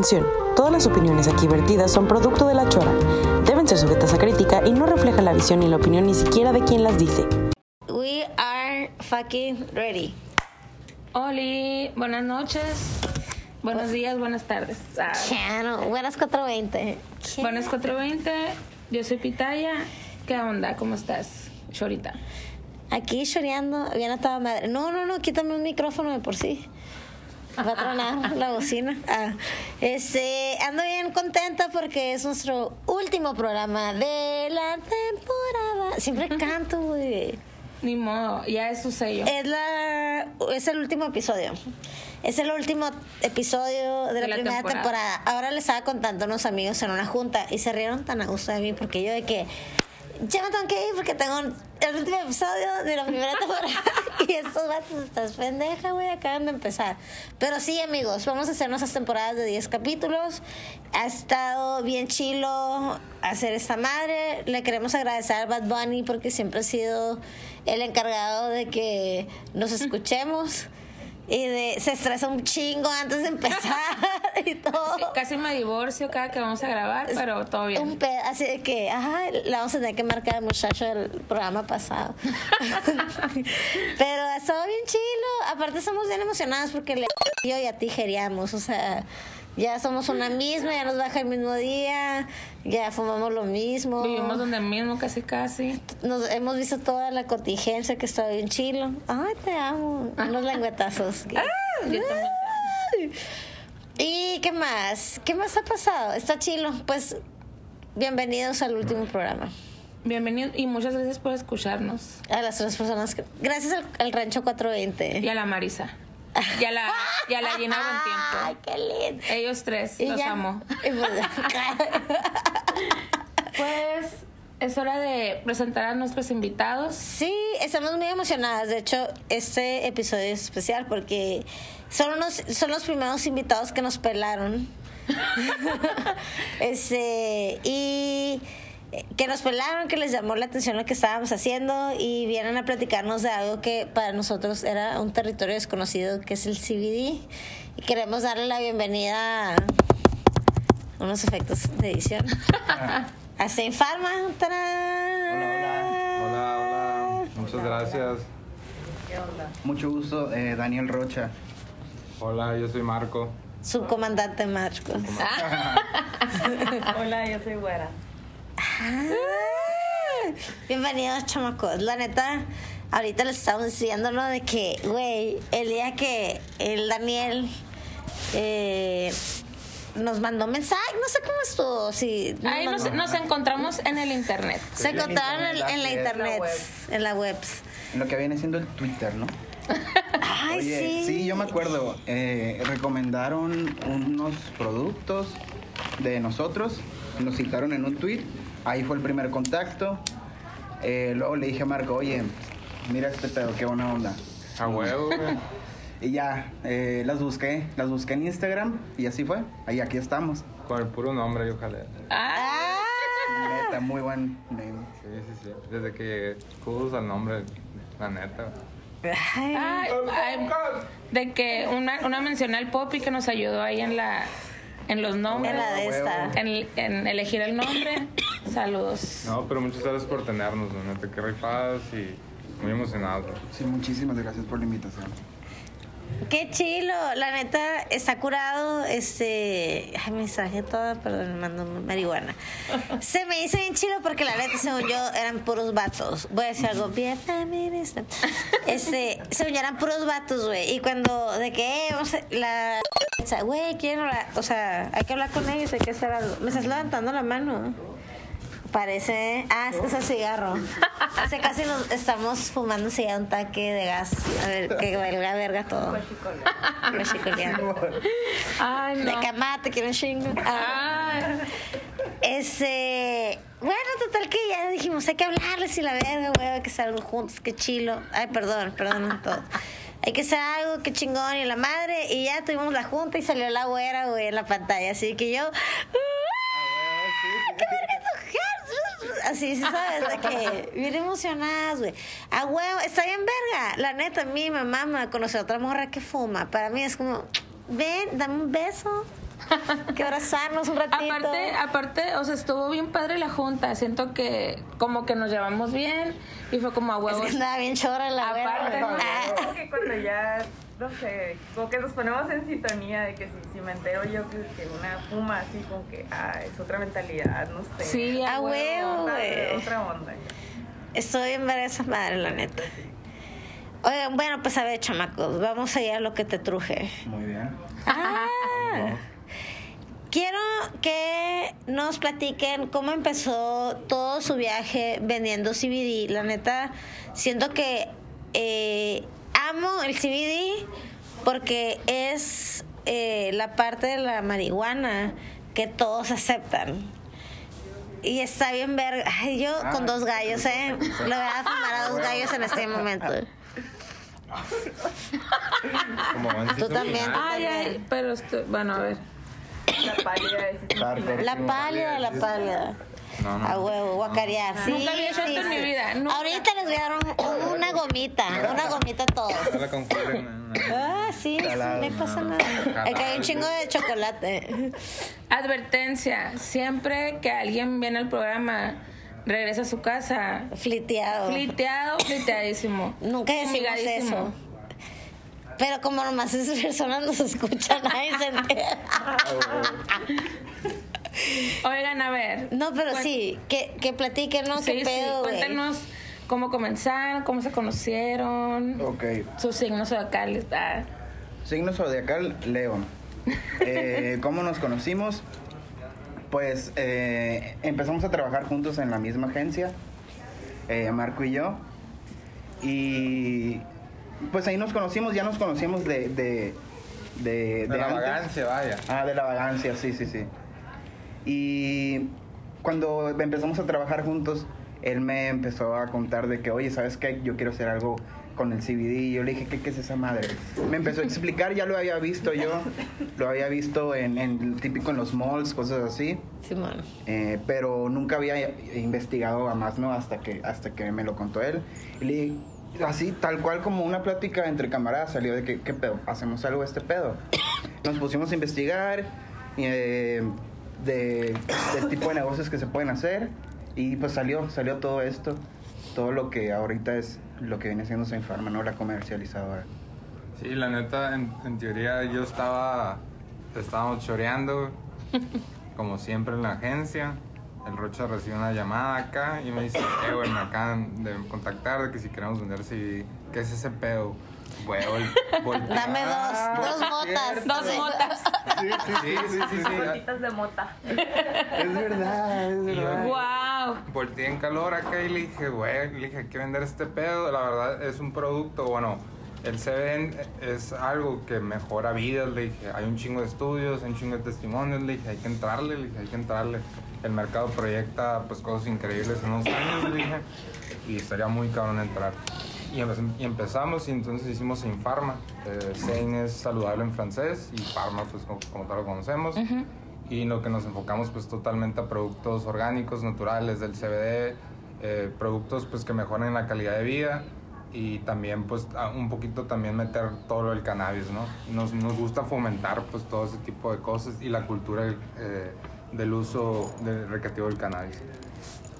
Atención, todas las opiniones aquí vertidas son producto de la chora. Deben ser sujetas a crítica y no refleja la visión ni la opinión ni siquiera de quien las dice. We are fucking ready. Oli, buenas noches, buenos días, buenas tardes. Ah, buenas 420. buenas 420, yo soy Pitaya. ¿Qué onda? ¿Cómo estás, Chorita? Aquí choreando, bien estaba madre. No, no, no, quítame un micrófono de por sí. Va a tronar la bocina. Ah, este, ando bien contenta porque es nuestro último programa de la temporada. Siempre canto, güey. Ni modo, ya es su sello. Es, la, es el último episodio. Es el último episodio de la, primera temporada. temporada. Ahora les estaba contando a unos amigos en una junta y se rieron tan a gusto de mí porque yo de que ya me tengo que ir porque tengo el último episodio de la primera temporada y estos vatos estás pendeja, güey, acaban de empezar. Pero sí, amigos, vamos a hacer nuestras temporadas de 10 capítulos. Ha estado bien chilo hacer esta madre. Le queremos agradecer a Bad Bunny porque siempre ha sido el encargado de que nos escuchemos y de se estresa un chingo antes de empezar y todo. Sí, casi me divorcio cada que vamos a grabar, pero todo bien. Un pe- así de que, ajá, la vamos a tener que marcar al muchacho del programa pasado. Pero ha estado bien chilo. Aparte, somos bien emocionados porque le yo y a ti geriamos. O sea, ya somos una misma, ya nos baja el mismo día, ya fumamos lo mismo. Vivimos donde mismo, casi casi. Nos hemos visto toda la contingencia que está bien chilo. Ay, te amo. Unos lengüetazos. Yo también. ¿Y qué más? ¿Qué más ha pasado? Está chilo. Pues bienvenidos al último programa. Bienvenido y muchas gracias por escucharnos. A las tres personas que... Gracias al, al Rancho 420. Y a la Marisa. Y a la, y a la Gina Ay, Buen qué lindo. Tiempo. Ellos tres, Y los ya. amo. Y pues, Pues es hora de presentar a nuestros invitados. sí, estamos muy emocionadas. De hecho, este episodio es especial porque son, unos, son los primeros invitados que nos pelaron. este, y que nos pelaron, que les llamó la atención lo que estábamos haciendo y vienen a platicarnos de algo que para nosotros era un territorio desconocido, que es el CBD. Y queremos darle la bienvenida a unos efectos de edición. a Saint Pharma. ¡Tarán! Hola, hola. Muchas gracias. Mucho gusto, eh, Daniel Rocha. Hola, yo soy Marco. Subcomandante Marcos. Hola, yo soy Güera. Bienvenidos, chamacos. La neta, ahorita les estamos diciendo, ¿no? De que, güey, el día que el Daniel eh, nos mandó mensaje, no sé cómo estuvo, si nos Ahí nos, mandó- nos encontramos en el internet. se encontraron en, en la En la internet, web. en la webs. En lo que viene siendo el Twitter, ¿no? Ay, Oye, sí. yo me acuerdo. eh, recomendaron unos productos de nosotros. Nos citaron en un tweet. Ahí fue el primer contacto. Eh, luego le dije a Marco, oye, mira este pedo, qué buena onda. A huevo, güey. Y ya, eh, las busqué. Las busqué en Instagram y así fue. Ahí aquí estamos. Con el puro nombre, yo jalé. Ah, Neta, muy buen name. Sí, sí, sí. Desde que llegué, al nombre, la neta. Ay, ay, ay, de que una, una mencioné al Poppy que nos ayudó ahí en la en los nombres. en la de esta. En, en elegir el nombre. Saludos. No, pero muchas gracias por tenernos, neta. Qué rifadas y muy emocionados. Sí, muchísimas gracias por la invitación. Qué chilo, la neta está curado. Este, ay, me toda, perdón, me mandó marihuana. Se me hizo bien chilo porque la neta, según yo, eran puros vatos. Voy a decir algo bien feminista. Este, según yo, eran puros vatos, güey. Y cuando, de que, eh, vamos a, la, güey, quieren hablar, o sea, hay que hablar con ellos, hay que hacer algo. Me estás levantando la mano. Parece. Ah, es que es el cigarro. Hace casi nos estamos fumando si un taque de gas. A ver, que valga verga todo. Ay, De no. camate, quiero un chingo. Ah, Ay, ese. Bueno, total que ya dijimos, hay que hablarles y la verga, güey, hay que hacer algo juntos, qué chilo. Ay, perdón, perdón todo. Hay que hacer algo, qué chingón, y la madre. Y ya tuvimos la junta y salió la güera, güey, en la pantalla. Así que yo. ¡ah! ¡Qué verga! Así, sí, sabes, de que bien emocionadas, güey. A huevo, está bien verga. La neta, a mi mamá me conoce a otra morra que fuma. Para mí es como, ven, dame un beso. que abrazarnos un ratito. Aparte, aparte, o sea, estuvo bien padre la junta. Siento que como que nos llevamos bien y fue como a Es huevos. que andaba bien chora la Aparte. Ah, Como que cuando ya, no sé, como que nos ponemos en sintonía de que si, si me entero yo que, que una fuma así, como que, ah, es otra mentalidad, no sé. Sí, a A huevo. Otra, güey. otra onda. Estoy en ver esa madre, la neta. Oigan, bueno, pues a ver, chamacos, vamos allá a lo que te truje. Muy bien. Ah, quiero que nos platiquen cómo empezó todo su viaje vendiendo CBD. La neta, siento que eh, amo el CBD porque es eh, la parte de la marihuana que todos aceptan. Y está bien ver. Ay, yo Ah, con dos gallos, ¿eh? Le voy a fumar a dos gallos en este momento. Como Tú también. Ay, ay, pero esto, bueno, a ver. La pálida es. La pálida, la pálida. No, no. A huevo, guacarear. Sí, Nunca había hecho sí, esto en mi vida, nunca. Ahorita les voy a dar un- una gomita, una gomita a todos. No no, no. Ah, sí, sí, no pasa nada. Aquí hay un chingo de chocolate. Advertencia, siempre que alguien viene al programa, regresa a su casa, Fliteado. fliteado, fliteadísimo. Nunca decimos eso. Pero como nomás esas personas nos escuchan, nadie se entera. Oigan, a ver. No, pero sí, que, que platiquen, ¿no? Sí, ¿Qué sí, pedo, güey? cuéntanos cómo comenzaron, cómo se conocieron, Ok. sus signos zodiacales. Ah, Signo zodiacal, León. Eh, ¿Cómo nos conocimos? Pues eh, empezamos a trabajar juntos en la misma agencia, eh, Marco y yo. Y pues ahí nos conocimos, ya nos conocíamos de... De, de, De la antes. vagancia, vaya. Ah, de la vagancia, sí, sí, sí. Y cuando empezamos a trabajar juntos, él me empezó a contar de que, oye, ¿sabes qué? Yo quiero hacer algo con el CBD. Y yo le dije, ¿qué, qué es esa madre? Me empezó a explicar, ya lo había visto yo, lo había visto en, en típico en los malls, cosas así. Simón. Eh, pero nunca había investigado a más, ¿no? Hasta que, hasta que me lo contó él. Y le dije, así, tal cual como una plática entre camaradas, salió de que, ¿qué pedo? ¿Hacemos algo de este pedo? Nos pusimos a investigar eh, de, del tipo de negocios que se pueden hacer y pues salió, salió todo esto, todo lo que ahorita es lo que viene siendo Saint Pharma, ¿no? La comercializadora. Sí, la neta, en, en teoría yo estaba, estábamos choreando, como siempre en la agencia. El Rocha recibe una llamada acá y me dice, eh, güey, me acaban de contactar de que si queremos vender si ¿qué es ese pedo? Güey, vol-. Dame dos, dos motas. dos motas. Sí, sí, Sí, sí, sí, sí. Gotitas de mota. Es verdad, es verdad. wow. Volteé en calor acá y le dije, güey, le dije, hay que vender este pedo. La verdad es un producto, bueno, el CBN es algo que mejora vidas. Le dije, hay un chingo de estudios, hay un chingo de testimonios. Le dije, hay que entrarle, le dije, hay que entrarle. El mercado proyecta pues cosas increíbles en unos años, le dije, y estaría muy cabrón entrar. Y, empe- y empezamos y entonces hicimos Infarma. Eh, Sein es saludable en francés y Pharma pues como, como tal lo conocemos. Y lo que nos enfocamos pues totalmente a productos orgánicos, naturales, del CBD, eh, productos pues que mejoren la calidad de vida y también pues a- un poquito también meter todo lo del cannabis, ¿no? Nos, nos gusta fomentar pues todo ese tipo de cosas y la cultura eh, del uso del recreativo del cannabis.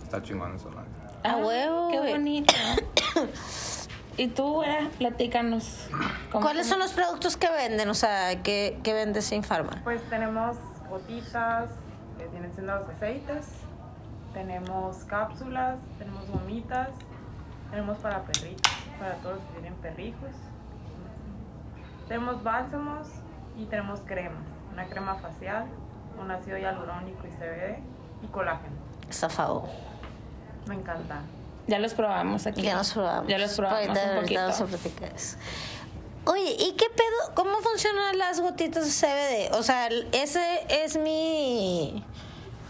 Está chingón eso, ¿no? A huevo, Qué bonito. y tú, güera, platícanos. ¿cómo- ¿Cuáles son los productos que venden? O sea, ¿qué, qué vende Sin Pharma? Pues tenemos gotitas, que vienen siendo los aceites. Tenemos cápsulas, tenemos gomitas, tenemos para perritos, para todos los que tienen perrijos. Tenemos bálsamos y tenemos cremas. Una crema facial, un ácido hialurónico y CBD y colágeno. Zafado. Me encanta. Ya los probamos aquí. Ya nos probamos. Ya los probamos Ahorita, un poquito. vamos a platicar eso. Oye, ¿y qué pedo? ¿Cómo funcionan las gotitas de CBD? O sea, ese es mi...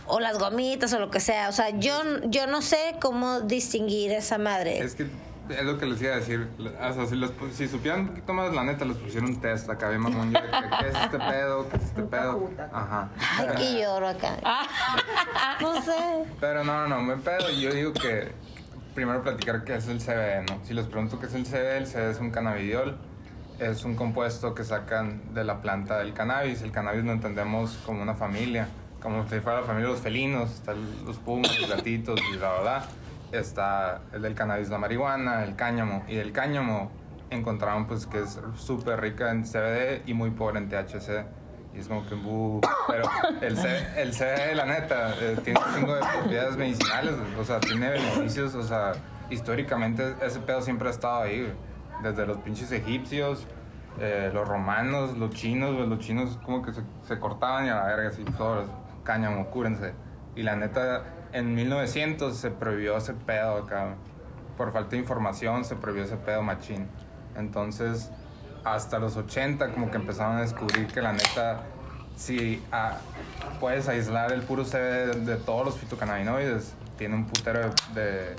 O las gomitas o lo que sea. O sea, yo, yo no sé cómo distinguir esa madre. Es que es lo que les iba a decir. O sea, si, los pu- si supieran un poquito más, la neta, les pusieron un test acá bien mamón. yo ¿Qué es este pedo? ¿Qué es este pedo? Ajá. Ay, que lloro acá. No sé. Pero no, no, no, me pedo. Yo digo que primero platicar qué es el CBD, ¿no? Si les pregunto qué es el CBD, el CBD es un cannabidiol. es un compuesto que sacan de la planta del cannabis. El cannabis lo entendemos como una familia, como si fuera la familia de los felinos, están los pumas, los gatitos y la verdad. Está el del cannabis, la marihuana, el cáñamo. Y del cáñamo encontraron pues que es súper rica en CBD y muy pobre en THC. Y es como que, "Bu". pero el, C- el CBD, la neta, eh, tiene un chingo de propiedades medicinales, o sea, tiene beneficios, o sea, históricamente ese pedo siempre ha estado ahí, güey. desde los pinches egipcios, eh, los romanos, los chinos, güey, los chinos como que se, se cortaban y a la verga, así, todos, cáñamo, cúrense. Y la neta, en 1900 se prohibió ese pedo acá, por falta de información se prohibió ese pedo machín. Entonces, hasta los 80 como que empezaron a descubrir que la neta, si ah, puedes aislar el puro CBD de, de todos los fitocannabinoides, tiene un putero de, de-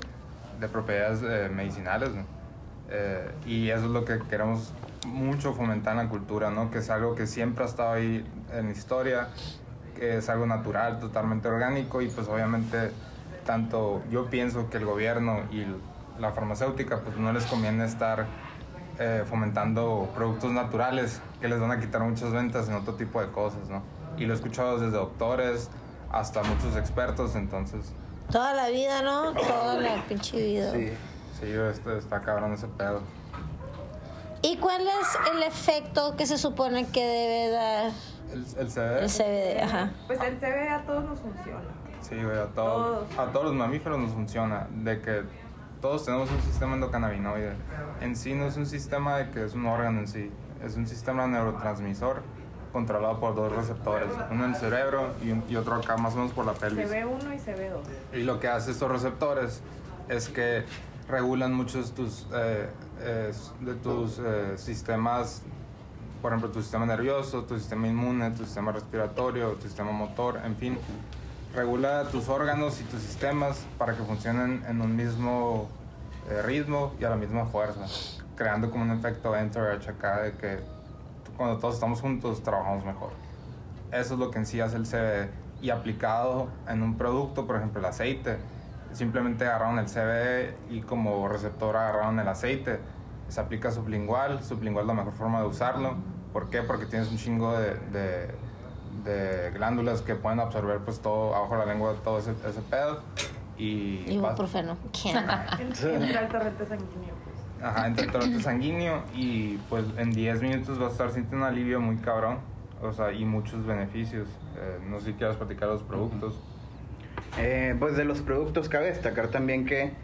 de propiedades eh, medicinales. ¿no? Eh, y eso es lo que queremos mucho fomentar en la cultura, ¿no? Que es algo que siempre ha estado ahí en la historia, que es algo natural, totalmente orgánico y pues obviamente tanto yo pienso que el gobierno y la farmacéutica pues no les conviene estar eh, fomentando productos naturales que les van a quitar muchas ventas en otro tipo de cosas, ¿no? Y lo he escuchado desde doctores hasta muchos expertos, entonces Toda la vida, ¿no? Toda la pinche vida. Sí. sí, este, está cabrón ese pedo. ¿Y cuál es el efecto que se supone que debe dar El, el CBD, el CBD? Ajá. Pues el CBD a todos nos funciona. sí, güey, a, todo- Todos. a todos los mamíferos nos funciona, de que todos tenemos un sistema endocannabinoide. En sí no es un sistema de que es un órgano en sí, es un sistema neurotransmisor controlado por dos receptores, uno en el cerebro y, un- y otro acá más o menos por la pelvis. CB1 y CB2. Y lo que hace estos receptores es que regulan muchos tus, eh, eh, de tus eh, sistemas, por ejemplo, tu sistema nervioso, tu sistema inmune, tu sistema respiratorio, tu sistema motor, en fin. Regula tus órganos y tus sistemas para que funcionen en un mismo eh, ritmo y a la misma fuerza, creando como un efecto entourage acá de que cuando todos estamos juntos trabajamos mejor. Eso es lo que en sí hace el CBD. Y aplicado en un producto, por ejemplo el aceite, simplemente agarraron el CBD y como receptor agarraron el aceite. Se aplica sublingual, sublingual es la mejor forma de usarlo. ¿Por qué? Porque tienes un chingo de, de, de glándulas que pueden absorber pues todo abajo de la lengua, todo ese, ese pedo. Y, Ibuprofeno. Entra el torrente sanguíneo. Pues. Ajá, entra el torrente sanguíneo y pues en 10 minutos vas a estar sintiendo un alivio muy cabrón. O sea, y muchos beneficios. Eh, no sé si quieras platicar los productos. Eh, pues de los productos cabe destacar también que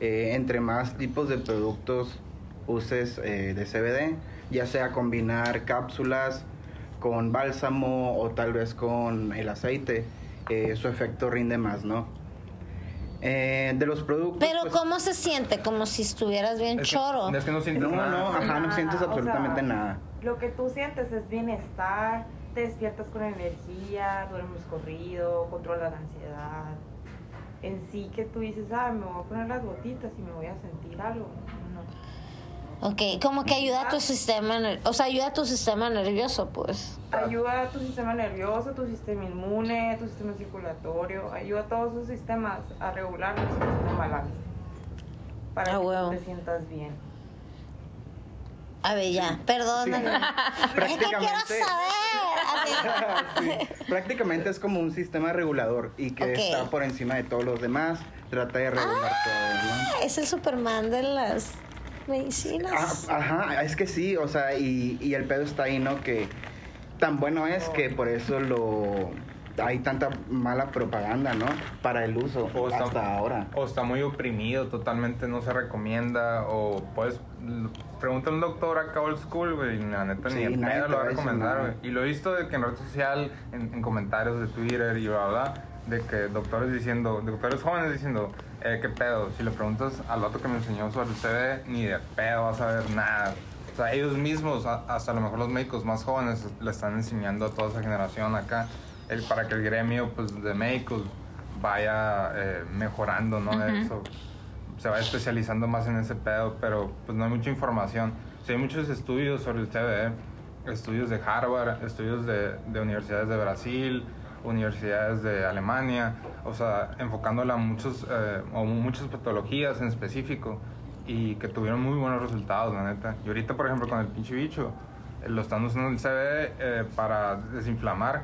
eh, entre más tipos de productos uses eh, de CBD, ya sea combinar cápsulas con bálsamo o tal vez con el aceite, eh, su efecto rinde más, ¿no? Eh, de los productos... Pero pues, ¿cómo se siente? Como si estuvieras bien Es que- choro. Es que no sientes No, nada. no, ajá, no sientes o absolutamente sea, nada. Lo que tú sientes es bienestar, te despiertas con energía, duermes corrido, controlas la ansiedad. En sí que tú dices, ah, me voy a poner las gotitas y me voy a sentir algo. Ok, como que ayuda a tu sistema, o sea, ayuda a tu sistema nervioso, pues. Ayuda a tu sistema nervioso, tu sistema inmune, tu sistema circulatorio, ayuda a todos esos sistemas a que estén en balance. Para Ah, que te sientas bien. A ver, ya, perdóname. Es que quiero Prácticamente- saber. Sí, Prácticamente es como un sistema regulador y que está por encima de todos los demás, trata de regular todo, ¿no? Es el Superman de las medicinas. Ah, ajá, es que sí, o sea, y, y el pedo está ahí, ¿no? Que tan bueno es que por eso lo hay tanta mala propaganda, ¿no? Para el uso O está, hasta ahora. o está muy oprimido, totalmente no se recomienda. O puedes. Pregunta a un doctor acá old school, güey. y La neta Sí, ni nadie pedo lo va a recomendar, güey. Y lo he visto de que en red social, en, en comentarios de Twitter y bla, bla, de que doctores diciendo, doctores jóvenes diciendo, eh, qué pedo. Si le preguntas al vato que me enseñó sobre el CBD, ni de pedo vas a ver nada. O sea, ellos mismos, hasta a lo mejor los médicos más jóvenes, le están enseñando a toda esa generación acá, el, para que el gremio pues, de médicos vaya eh, mejorando, ¿no? Eso se va especializando más en ese pedo, pero pues no hay mucha información. Sí, hay muchos estudios sobre el CBD, estudios de Harvard, estudios de, de universidades de Brasil, universidades de Alemania, o sea, enfocándola a muchos, eh, o muchas patologías en específico. y que tuvieron muy buenos resultados, la neta. Y ahorita, por ejemplo, con el pinche bicho, eh, lo están usando el CBD eh, para desinflamar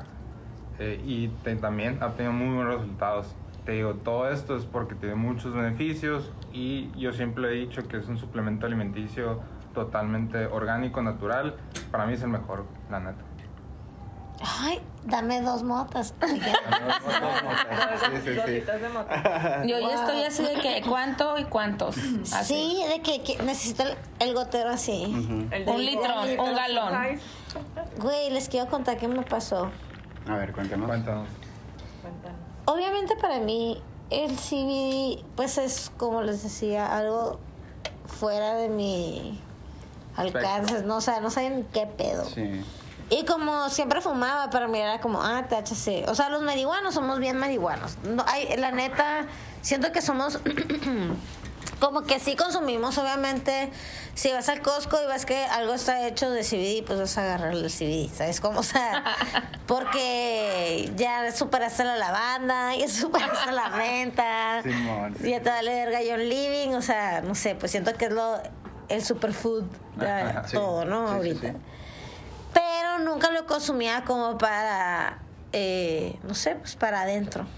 eh, y te- también ha tenido muy buenos resultados. Te digo, todo esto es porque tiene muchos beneficios y yo siempre he dicho que es un suplemento alimenticio totalmente orgánico, natural. Para mí es el mejor, la neta. Ay, dame dos motas. Sí, sí, sí. Yo ya estoy así de que cuánto y cuántos. Así. Sí, de que, que necesito el, el gotero así. El Un litro, un galón. Güey, les quiero contar qué me pasó. A ver, cuéntanos. Cuéntanos. Cuéntanos. Obviamente para mí el CBD pues es como les decía algo fuera de mi alcance, no o sea, no saben qué pedo. Sí. Y como siempre fumaba, para mí era como, ah, THC. O sea, los marihuanos somos bien marihuanos. No, hay, la neta, siento que somos como que sí consumimos, obviamente. Si vas al Costco y ves que algo está hecho de CBD, pues vas a agarrar el CBD, ¿sabes cómo? O sea, porque ya superaste la lavanda, ya superaste la menta, Simón, sí. ya te vale verga John Living, o sea, no sé, pues siento que es lo el superfood de Ajá, sí. todo, ¿no? Sí, sí, Ahorita. Pero nunca lo consumía como para, eh, no sé, pues para adentro.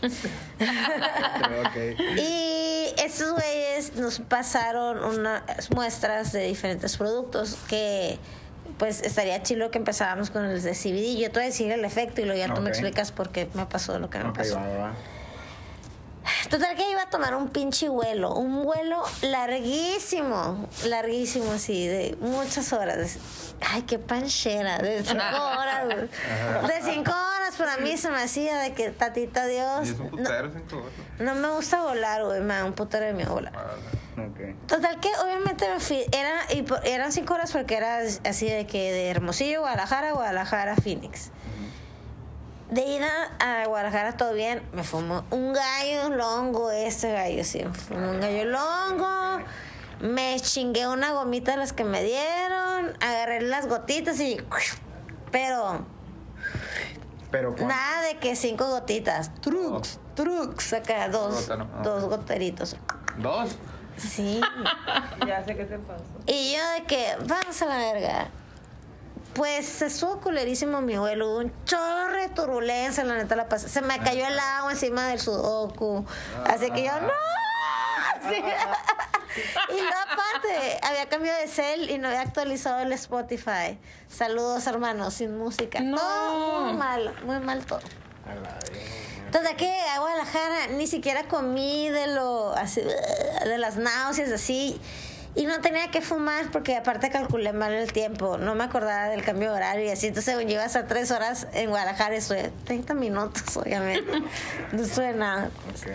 Ok. Y estos güeyes nos pasaron unas muestras de diferentes productos que pues estaría chido que empezáramos con el de CBD. Yo te voy a decir el efecto y luego ya tú me explicas por qué me pasó lo que me Ok, pasó. va, va. Total que iba a tomar un pinche vuelo, un vuelo larguísimo, larguísimo así, de muchas horas. Ay, qué panchera, de cinco horas. güey. De cinco horas para mí se me hacía de que tatita Y Dios. es un No, putero, cinco horas. no me gusta volar, güey, me da un putero de mi. Ok. Total que obviamente me fui, era, y por- eran cinco horas porque era así de que de Hermosillo, Guadalajara, Guadalajara, Phoenix. De ida a Guadalajara todo bien, me fumó un gallo longo, este gallo sí, me fumó un gallo longo, me chingué una gomita de las que me dieron, agarré las gotitas y... Pero Pero nada de que cinco gotitas, trucs, trucs, acá dos, dos goteritos. ¿Dos? Sí. Ya sé qué te pasó. Y yo de que, vamos a la verga. Pues se estuvo culerísimo mi hubo un chorro de turbulencia, la neta la pasé. Se me cayó el agua encima del sudoku. Así que yo, ¡no! Sí. Y luego aparte, había cambiado de cel y no había actualizado el Spotify. Saludos hermanos, sin música. No. Todo muy mal, muy mal todo. A la verga. Entonces aquí a Guadalajara ni siquiera comí de lo así, de las náuseas así y no tenía que fumar porque aparte calculé mal el tiempo, no me acordaba del cambio de horario y así, entonces según iba a tres horas en Guadalajara estuve 30 minutos obviamente, no estuve nada. Ok.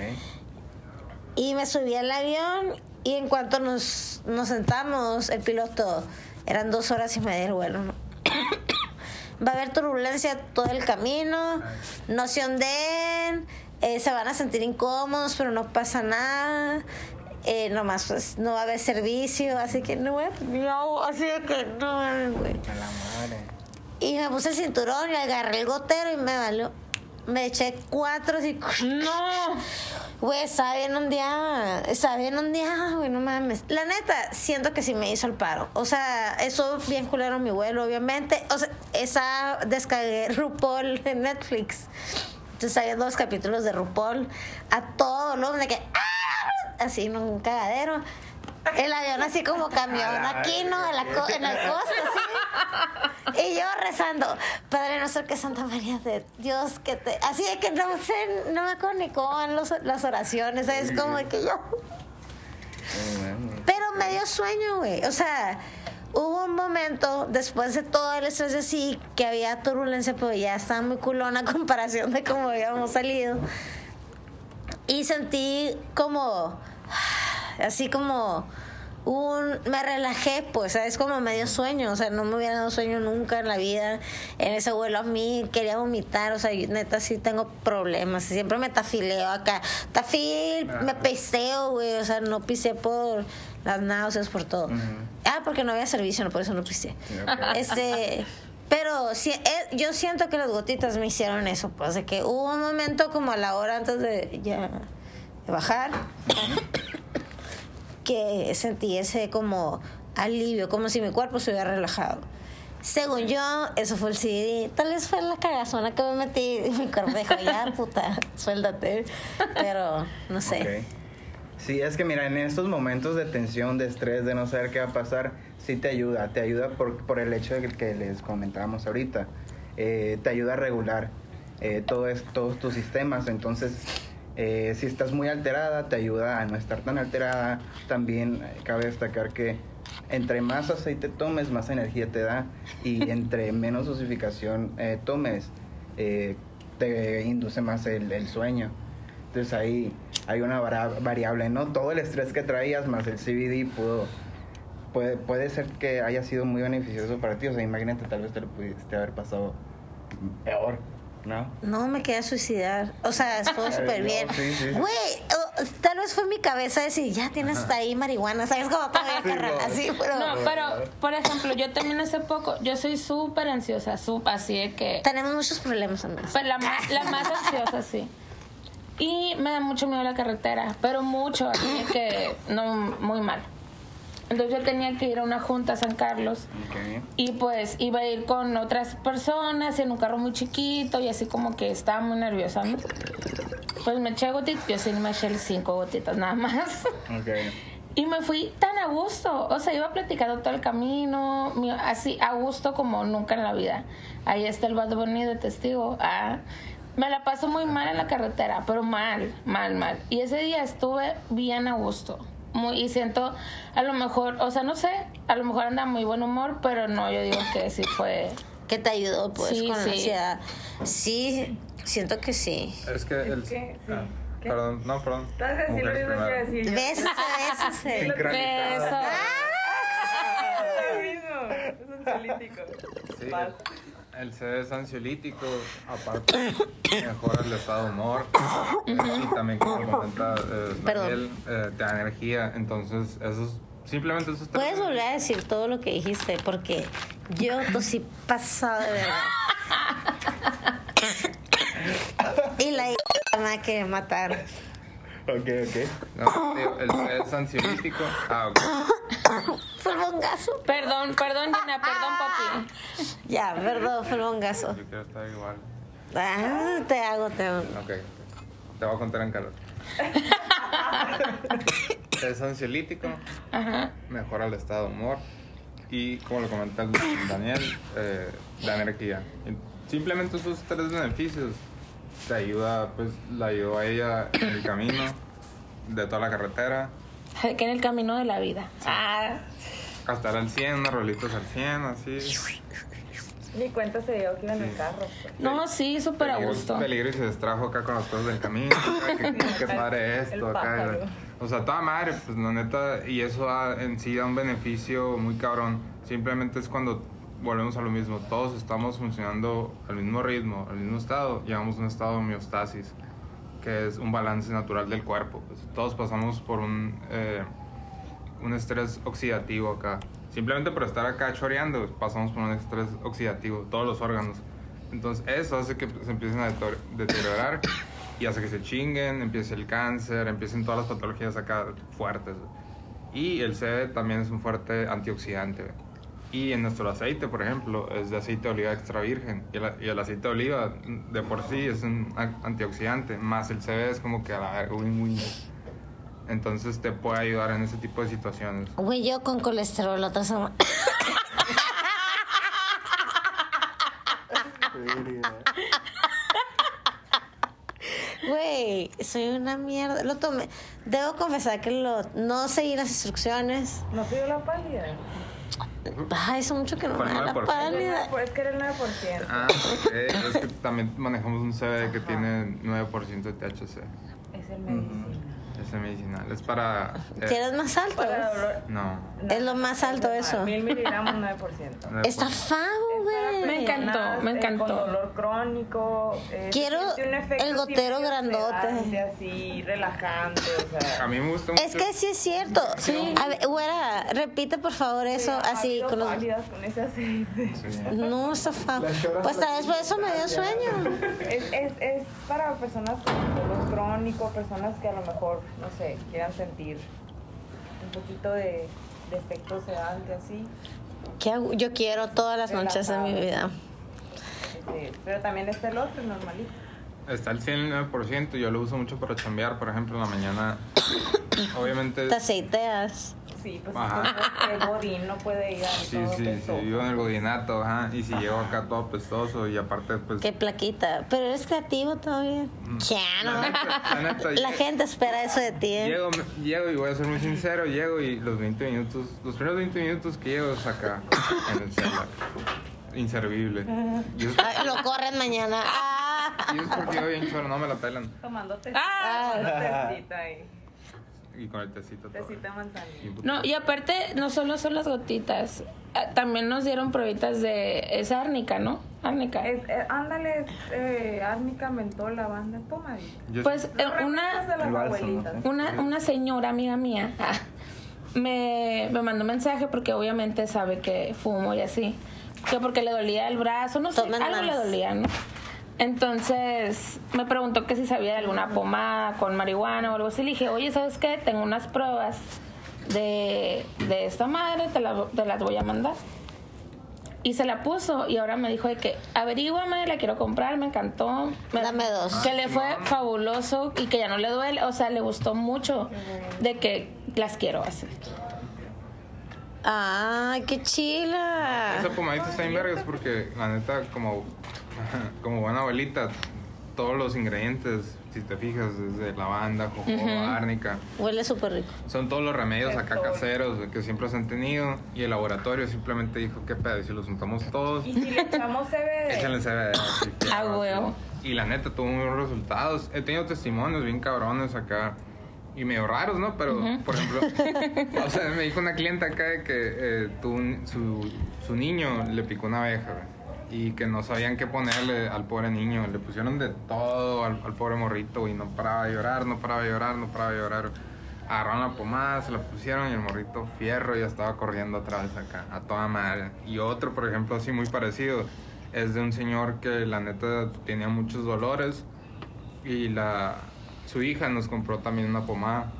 Y me subí al avión y en cuanto nos, nos sentamos, el piloto, eran dos horas y media el vuelo, ¿no? Va a haber turbulencia todo el camino, no se ondeen, eh, se van a sentir incómodos, pero no pasa nada. Eh, nomás pues no va a haber servicio, así que no, no así de que no, güey. A la madre. Y me puse el cinturón y agarré el gotero y me valió. Me eché cuatro así. No. Güey, estaba bien ondeada. Estaba bien ondeada, güey, no mames. La neta, siento que sí me hizo el paro. O sea, eso bien culero mi vuelo, obviamente. O sea, esa descargué RuPaul en Netflix. Entonces había dos capítulos de RuPaul a todo lo de que. ¡ah! Así en un cagadero. El avión así como camión aquí, ¿no? En la, co- en costa, así. Y yo rezando, Padre nuestro que Santa María de Dios que te... Así de que no sé, no me acuerdo ni cómo van los- las oraciones, ¿sabes? Como que yo... Pero me dio sueño, güey. O sea, hubo un momento después de todo el estrés de sí que había turbulencia, pero ya estaba muy culona a comparación de cómo habíamos salido. Y sentí como, así como un, me relajé, pues, ¿sabes? Como medio sueño, o sea, no me hubiera dado sueño nunca en la vida. En ese vuelo a mí quería vomitar, o sea, yo, neta sí tengo problemas, siempre me tafileo acá. Tafil, me pisteo, güey, o sea, no pisé por las náuseas, por todo. Ah, porque no había servicio, no, por eso no pisé. Este, pero sí, eh, yo siento que las gotitas me hicieron eso, pues de que hubo un momento como a la hora antes de ya de bajar, que sentí ese como alivio, como si mi cuerpo se hubiera relajado. Según yo, eso fue el CD. Tal vez fue la cagazona que me metí mi cuerpo dijo, ya, puta, suéltate. Pero, no sé. Ok. Sí, es que mira, en estos momentos de tensión, de estrés, de no saber qué va a pasar, sí te ayuda. Te ayuda por, por el hecho de que les comentábamos ahorita. Eh, te ayuda a regular eh, todo es- todos tus sistemas. Entonces, eh, si estás muy alterada, te ayuda a no estar tan alterada. También eh, cabe destacar que entre más aceite tomes, más energía te da. Y entre menos dosificación eh, tomes, eh, te induce más el, el sueño. Entonces ahí hay una variable, ¿no? Todo el estrés que traías más el CBD pudo, puede, puede ser que haya sido muy beneficioso para ti. O sea, imagínate, tal vez te lo pudiste haber pasado peor, ¿no? No, me quedé a suicidar. O sea, estuvo súper no, bien. sí, sí. Güey, oh, tal vez fue mi cabeza decir, ya tienes hasta ahí marihuana, ¿sabes cómo todavía Sí, no. Así, pero... No, pero, por ejemplo, yo también hace poco, yo soy súper ansiosa, súper, así de que... Tenemos muchos problemas, amigos. Pues la más, la más ansiosa, sí. Y me da mucho miedo la carretera, pero mucho, así que no, muy mal. Entonces yo tenía que ir a una junta a San Carlos y pues iba a ir con otras personas en un carro muy chiquito y así como que estaba muy nerviosa, ¿no? Pues me eché gotitas, yo sí me eché cinco gotitas nada más. Ok. Y me fui tan a gusto, o sea, iba platicando todo el camino, mi- así a gusto como nunca en la vida. Ahí está el Bad Bunny de testigo. Ah, me la paso muy mal en la carretera, pero mal, mal, mal. Y ese día estuve bien a gusto. Muy, y siento, a lo mejor, o sea, no sé, a lo mejor anda muy buen humor, pero no, yo digo que sí fue. ¿Qué te ayudó, pues, Sí, con la sí. ansiedad? Sí, siento que sí. Es que el... que, sí. ah, ¿Qué? Perdón, no, perdón. Estás a decir lo mismo que primero. decir yo. Bésase, bésase. Sincronizado. Eso. Lo mismo. Es un político. Sí, Vas. El CD es ansiolítico, aparte mejora el estado de humor y también como comenta eh. Daniel, eh, te da energía, entonces eso es, simplemente eso es Puedes volver a decir todo lo que dijiste, porque yo tosí pasado de verdad. y la hija me va a querer matar. Ok, ok. No, el CD es ansiolítico. Ah, ok. Bongazo. Perdón, perdón, Gina, perdón, papi. Ya, perdón, bongazo. Yo quiero estar igual. Ah, te hago, te hago. Ok, te voy a contar en calor. es ansiolítico, Ajá. mejora el estado de humor y, como lo comenta el Daniel, eh, da energía. Simplemente esos tres beneficios te ayuda, pues la ayudó a ella en el camino de toda la carretera, Que en el camino de la vida. Ah. a estar al 100, unas rolitas al 100, así. Mi cuenta se dio que iba en el carro. pues. No, sí, súper a Peligro- gusto. Peligro y se distrajo acá con las cosas del camino. acá, que padre El esto, acá. O sea, toda madre, pues la neta, y eso da- en sí da un beneficio muy cabrón. Simplemente es cuando volvemos a lo mismo. Todos estamos funcionando al mismo ritmo, al mismo estado. Llegamos a un estado de homeostasis, que es un balance natural del cuerpo. pues. todos pasamos por un, eh, un estrés oxidativo acá. Simplemente por estar acá choreando, pasamos por un estrés oxidativo, todos los órganos. Entonces eso hace que se empiecen a deteriorar y hace que se chinguen, empiece el cáncer, empiecen todas las patologías acá fuertes. Y el CD también es un fuerte antioxidante. Y en nuestro aceite, por ejemplo, es de aceite de oliva extra virgen. Y el, y el aceite de oliva de por sí es un antioxidante, más el CD es como que a la win-win. Entonces te puede ayudar en ese tipo de situaciones. Güey, yo con colesterol la otra semana. Güey, soy una mierda. Lo tomé. Debo confesar que lo, no seguí las instrucciones. ¿No te dio la pálida? Ay, eso mucho que no Fue me da la 9%. pálida. Pues que era el 9%. Ah, ok. es que también manejamos un CBD que tiene 9% de THC. Es el medicina. Es medicinal. Es para. eh, ¿Quieres más alto? Para dolor. No. Es lo más alto eso. Mil miligramos, 9%. 9%. Está fao, güey. Me encantó, me eh, encantó. con dolor crónico. eh, Quiero efecto el gotero grandote. Así, relajante, o sea. A mí me gusta mucho. Es que sí es cierto. Sí. A ver, güera, repite por favor eso Sí, así con los... con ese aceite. Sí. No, choras Pues tal vez por eso me dio sueño. Es, es, es para personas con dolor crónico, personas que a lo mejor, no sé, quieran sentir un poquito de, de efecto sedante así. ¿Qué hago? Yo quiero todas las noches de mi vida. Este, pero también está el otro, normalito. Está al 109%, yo lo uso mucho para chambear, por ejemplo, en la mañana. Obviamente. Te aceiteas. Sí, pues Ajá. el godín no puede ir ahí Sí, todo sí, sí, pestoso. vivo en el godinato, ajá, y si llego acá todo pestoso y aparte pues... Qué plaquita. Pero eres creativo todavía. Ya, La ¿no? neta, la neta, La lle- gente espera eso de ti. ¿eh? Llego, llego y voy a ser muy sincero, llego y los 20 minutos, los primeros 20 minutos que llego es acá, en el celular. Inservible. Y es, Ah, lo corren mañana. Ah. Y es porque yo bien choro, no me la pelan. Tomando tecito. Ah. tecito ahí. Y con el tecito. Tecito de manzanilla. No, y aparte, no solo son las gotitas, ah, también nos dieron pruebitas de. Es árnica, ¿no? Árnica. Es, eh, ándale, es eh, árnica, mentol, lavanda, tomadita. Yo- Pues eh, una, una, una señora amiga mía ah, me, me mandó mensaje porque obviamente sabe que fumo y así. Que porque le dolía el brazo, no sé, Tomen algo más. le dolía, ¿no? Entonces me preguntó que si sabía de alguna pomada con marihuana o algo así. Le dije, oye, ¿sabes qué? Tengo unas pruebas de, de esta madre, te, la- te las voy a mandar. Y se la puso y ahora me dijo de que averíguame, la quiero comprar, me encantó. Me- Dame dos. Que le fue fabuloso y que ya no le duele, o sea, le gustó mucho de que las quiero así. Ay, qué chila. Esa pomadita está en vergas porque la neta como, como buena abuelita, todos los ingredientes, si te fijas, desde lavanda, jojoba, árnica, Huele súper rico. son todos los remedios acá caseros que siempre se han tenido y el laboratorio simplemente dijo, ¿qué pedo? Y Si los juntamos todos, Y si le echamos CBD, échale CBD. así, Ah, huevo. Y la neta tuvo muy buenos resultados. He tenido testimonios bien cabrones acá. Y medio raros, ¿no? Pero, por ejemplo, o sea, me dijo una clienta acá de que eh, un- su, su niño le picó una abeja, güey, Y que no sabían qué ponerle al pobre niño. Le pusieron de todo al, al pobre morrito y no paraba de llorar, no paraba de llorar, no paraba de llorar. Agarraron la pomada, se la pusieron y el morrito fierro ya estaba corriendo atrás acá, a toda madre. Y otro, por ejemplo, así muy parecido, es de un señor que la neta tenía muchos dolores y la su hija nos compró también una pomada.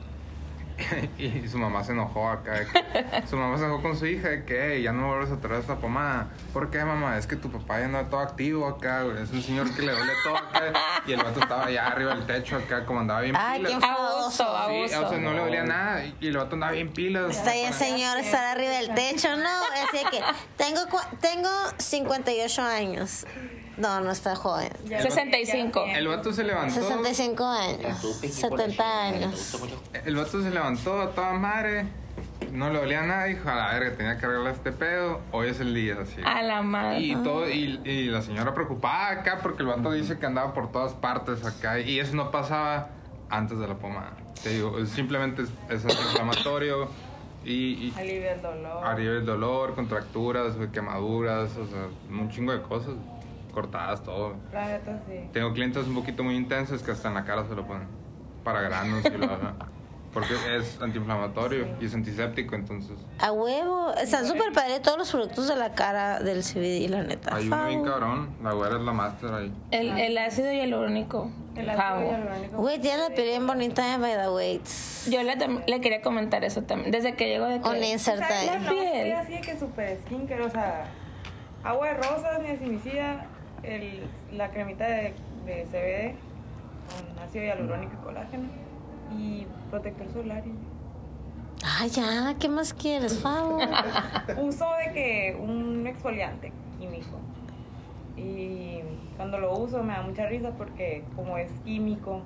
y su mamá se enojó acá. que- su mamá se enojó con su hija de que "Ey, ya no me vuelves a traer esta pomada. ¿Por qué, mamá? Es que tu papá ya anda todo activo acá, güey. Es un señor que le duele todo acá. Y el vato estaba allá arriba del techo acá, como andaba bien Ay, pilas. qué A gusto, a Sí, o sea, no le dolía nada. Y el vato andaba bien pilas. Está ahí el señor, estar arriba del techo, no, de que tengo, tengo 58 años. No, no está joven. ya- 65. ya- El vato se levantó. 65 años, 70 años. El vato se levantó a toda madre. No le dolía nada. Dijo, a la verga, tenía que arreglar este pedo. Hoy es el día, así. A la madre. Y, todo, y, y la señora preocupada acá porque el vato dice que andaba por todas partes acá y eso no pasaba antes de la pomada. Te digo, simplemente es, es antiinflamatorio y, y Alivia el dolor. alivia el dolor, contracturas, quemaduras, o sea, un chingo de cosas, cortadas, todo. La neta, sí. Tengo clientes un poquito muy intensos que hasta en la cara se lo ponen para granos y lo porque es antiinflamatorio y es antiséptico, entonces A huevo. Están súper padres todos los productos de la cara del CBD, la neta. hay uno bien cabrón, la güera es la máster ahí. El, el ácido hialurónico. El ácido hialurónico. Güey, tiene la piel bien bonita, by the way. Yo le, le quería comentar eso también. Desde que llego de que... Un insert ¿Sabes? ahí. No, piel. estoy así que super skincare, o sea, agua de rosas, niacinamida, el, la cremita de, de CBD con ácido hialurónico y colágeno y protector solar. y- Ay, ya, ¿qué más quieres, Favo? Uso de que un exfoliante químico y cuando lo uso me da mucha risa porque como es químico,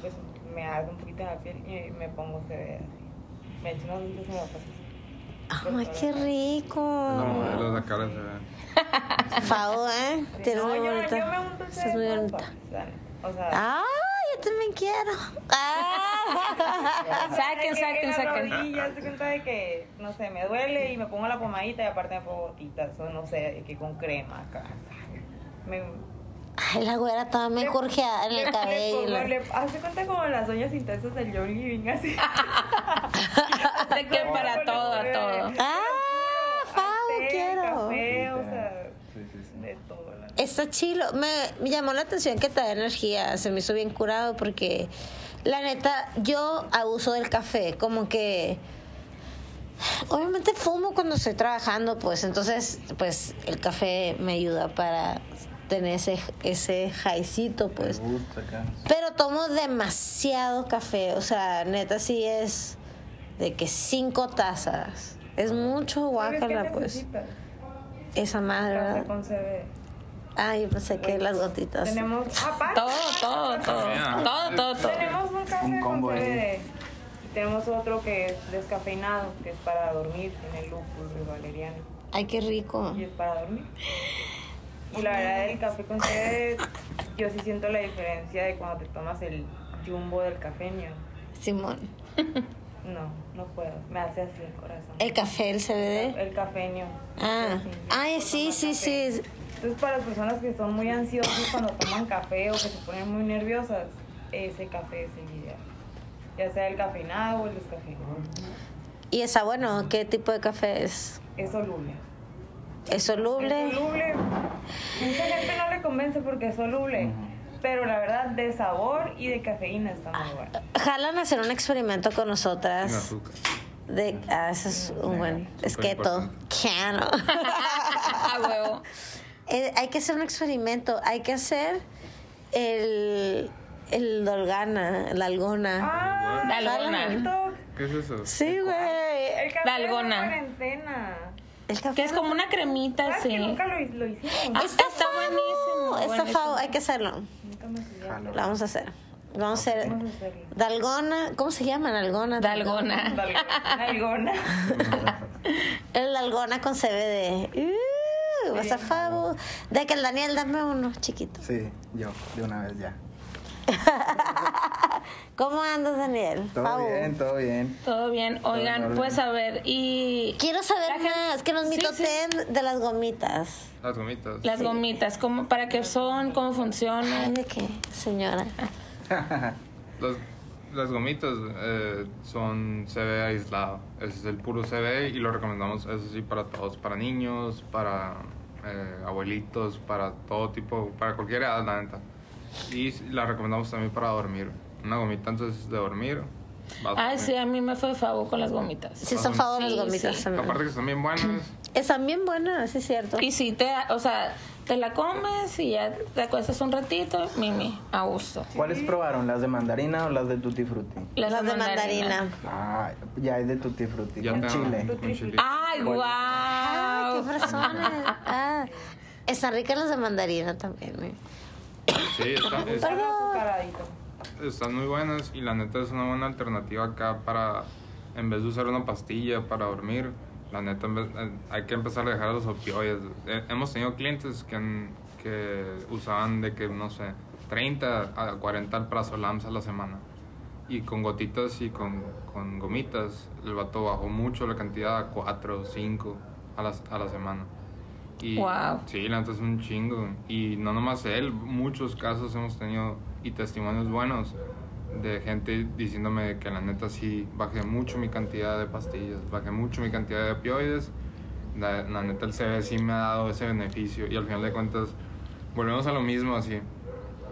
pues me arde un poquito la piel y me pongo CBD así. Me echo unas paso así. Ay, qué rico. modelos de la cara se. Favo, ¿eh? Sí, Tienes no, muy yo, yo me bonita. Estás muy bonita. todas, o sea, Ay, yo también quiero. Ah. Saquen, saquen, saquen. rodilla, se cuenta de que, no sé, me duele y me pongo la pomadita y aparte me pongo gotitas, o no sé, que con crema acá. Ay, la güera estaba muy le- en le- el le cabello. la- le- Hace cuenta como las uñas intensas del Living, así. De que para todo, a todo. Ah, Favo, Té, quiero. Café, o sea, Sí, sí, sí. de todo. Está chilo. Me, me llamó la atención que te da energía. Se me hizo bien curado porque, la neta, yo abuso del café. Como que Obviamente fumo cuando estoy trabajando, pues entonces, pues el café me ayuda para tener ese, ese jaicito, pues. Me gusta acá. Pero tomo demasiado café, o sea, neta sí es de que cinco tazas. Es mucho ¿Sabes qué guácala, pues. Esa madre, Café ¿verdad? con. Ah, yo pensé que las gotitas. Tenemos, aparte, Todo, todo, todo. Todo, todo, todo. tenemos un café Un combo con ahí. CBD. Y tenemos otro que es descafeinado, que es para dormir, tiene lúpulo y valeriano. Ay, qué rico. Y es para dormir. Y la verdad, el café con CBD, yo sí siento la diferencia de cuando te tomas el jumbo del cafeño. Simón. No, no puedo. Me hace así el corazón. El café, el CBD. El cafeño. Ah, Sí, ay, sí, sí, café. sí. Entonces, para las personas que son muy ansiosas cuando toman café o que se ponen muy nerviosas, ese café es el ideal. Ya sea el cafeinado o el descafeinado. Y está bueno, ¿qué tipo de café es? Es soluble. ¿Es Es soluble? soluble. Mucha gente no le convence porque es soluble. Pero la verdad, de sabor y de cafeína está muy bueno. Jalan a hacer un experimento con nosotras. azúcar. De, ah, eso es un buen. Es. Keto. A huevo. Eh, hay que hacer un experimento. Hay que hacer el. El Dolgana, la algona. Ah, Dalgona. TikTok. ¿Qué es eso? Sí, güey. El café de cuarentena. El café Que es como una cremita ¿Sabes que así. nunca lo, lo hicieron? Ah, Está, está buenísimo, Buenísimo. fao, hay que hacerlo. Nunca me subieron. Lo vamos a hacer. Vamos a hacer. Dalgona, ¿cómo se llama? Dalgona. Dalgona. Dalgona. El Dalgona con CBD. Uh, vas a favo. De que el Daniel, dame uno, chiquito. Sí, yo, de una vez ya. ¿Cómo andas, Daniel? Todo Favo. bien, todo bien. Todo bien. en Oigan, orden. pues a ver, y Quiero saber La gente- más, que nos Sí, mitoteen de las gomitas. Las gomitas. las gomitas, ¿cómo, ¿para qué son? ¿Cómo funcionan? ¿de qué, señora? Las, las gomitas eh, son CB aislado. Ese es el puro CB y lo recomendamos, eso sí, para todos. Para niños, para eh, abuelitos, para todo tipo, para cualquier edad, la neta. Y la recomendamos también para dormir. Una gomita antes de dormir. vas a Ay, dormir. sí, a mí me fue favor con las gomitas. Sí, son favor las Sí, gomitas sí. también. Aparte que están bien buenas. Están bien buenas, sí es cierto. Y si te, o sea, te la comes y ya te acuestas un ratito, mimi, a gusto. ¿Cuáles probaron? ¿Las de mandarina o las de tutti frutti? Las de mandarina. Ah, ya es de tutti frutti, Ya con chile. con chile. Ay, guau. Ay, qué personas. Ah, están ricas las de mandarina también. Sí, está- es- Algo azucaradito. están muy buenas y la neta es una buena alternativa acá para, en vez de usar una pastilla para dormir, la neta hay que empezar a dejar los opioides. Eh, hemos tenido clientes que, han- que usaban de que, no sé, 30 a 40 alprazolams a la semana. Y con gotitas y con, con gomitas, el vato bajó mucho la cantidad a 4 o 5 a la, a la semana. Y Wow. sí, la neta es un chingo. Y no nomás él, muchos casos hemos tenido y testimonios buenos de gente diciéndome que la neta sí bajé mucho mi cantidad de pastillas, bajé mucho mi cantidad de opioides. La, la neta el CB sí me ha dado ese beneficio y al final de cuentas volvemos a lo mismo así.